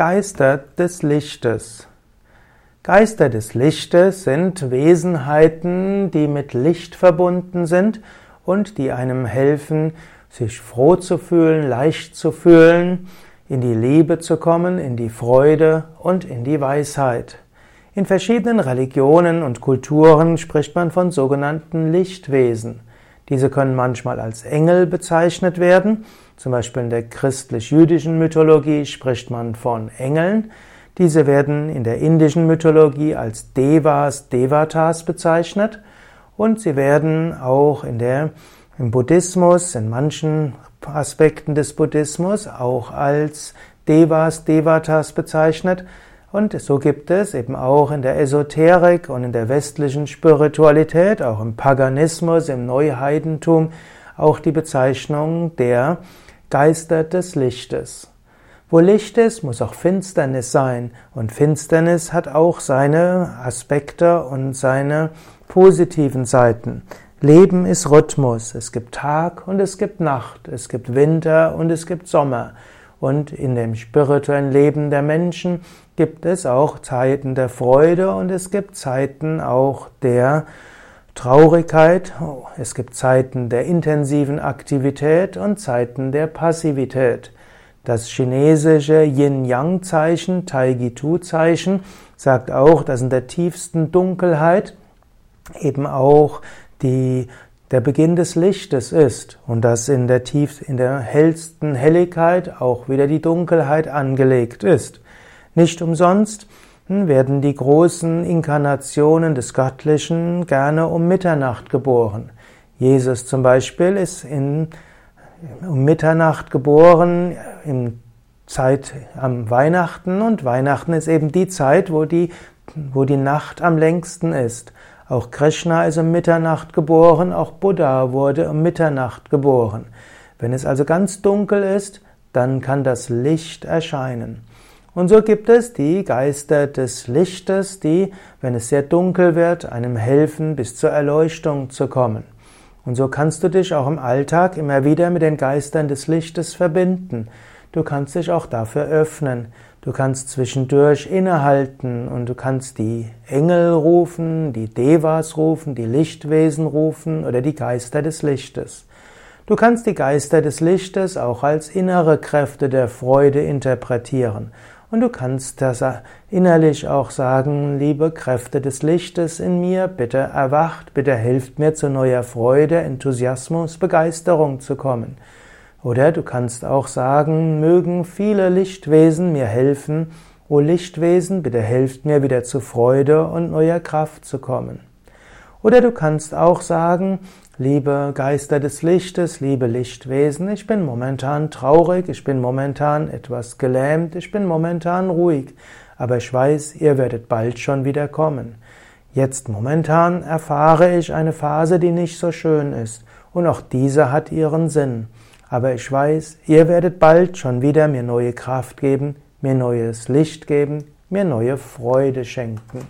Geister des Lichtes. Geister des Lichtes sind Wesenheiten, die mit Licht verbunden sind und die einem helfen, sich froh zu fühlen, leicht zu fühlen, in die Liebe zu kommen, in die Freude und in die Weisheit. In verschiedenen Religionen und Kulturen spricht man von sogenannten Lichtwesen. Diese können manchmal als Engel bezeichnet werden. Zum Beispiel in der christlich-jüdischen Mythologie spricht man von Engeln. Diese werden in der indischen Mythologie als Devas, Devatas bezeichnet. Und sie werden auch in der, im Buddhismus, in manchen Aspekten des Buddhismus auch als Devas, Devatas bezeichnet. Und so gibt es eben auch in der Esoterik und in der westlichen Spiritualität, auch im Paganismus, im Neuheidentum, auch die Bezeichnung der Geister des Lichtes. Wo Licht ist, muss auch Finsternis sein. Und Finsternis hat auch seine Aspekte und seine positiven Seiten. Leben ist Rhythmus. Es gibt Tag und es gibt Nacht. Es gibt Winter und es gibt Sommer. Und in dem spirituellen Leben der Menschen gibt es auch Zeiten der Freude und es gibt Zeiten auch der Traurigkeit. Es gibt Zeiten der intensiven Aktivität und Zeiten der Passivität. Das chinesische Yin-Yang-Zeichen, Taigitu-Zeichen, sagt auch, dass in der tiefsten Dunkelheit eben auch die der Beginn des Lichtes ist und dass in der tief, in der hellsten Helligkeit auch wieder die Dunkelheit angelegt ist. Nicht umsonst hm, werden die großen Inkarnationen des Göttlichen gerne um Mitternacht geboren. Jesus zum Beispiel ist in, um Mitternacht geboren, in Zeit am Weihnachten und Weihnachten ist eben die Zeit, wo die, wo die Nacht am längsten ist. Auch Krishna ist um Mitternacht geboren, auch Buddha wurde um Mitternacht geboren. Wenn es also ganz dunkel ist, dann kann das Licht erscheinen. Und so gibt es die Geister des Lichtes, die, wenn es sehr dunkel wird, einem helfen, bis zur Erleuchtung zu kommen. Und so kannst du dich auch im Alltag immer wieder mit den Geistern des Lichtes verbinden. Du kannst dich auch dafür öffnen. Du kannst zwischendurch innehalten und du kannst die Engel rufen, die Devas rufen, die Lichtwesen rufen oder die Geister des Lichtes. Du kannst die Geister des Lichtes auch als innere Kräfte der Freude interpretieren. Und du kannst das innerlich auch sagen, liebe Kräfte des Lichtes in mir, bitte erwacht, bitte helft mir zu neuer Freude, Enthusiasmus, Begeisterung zu kommen. Oder du kannst auch sagen, mögen viele Lichtwesen mir helfen, o Lichtwesen, bitte helft mir wieder zu Freude und neuer Kraft zu kommen. Oder du kannst auch sagen, liebe Geister des Lichtes, liebe Lichtwesen, ich bin momentan traurig, ich bin momentan etwas gelähmt, ich bin momentan ruhig, aber ich weiß, ihr werdet bald schon wieder kommen. Jetzt momentan erfahre ich eine Phase, die nicht so schön ist, und auch diese hat ihren Sinn. Aber ich weiß, ihr werdet bald schon wieder mir neue Kraft geben, mir neues Licht geben, mir neue Freude schenken.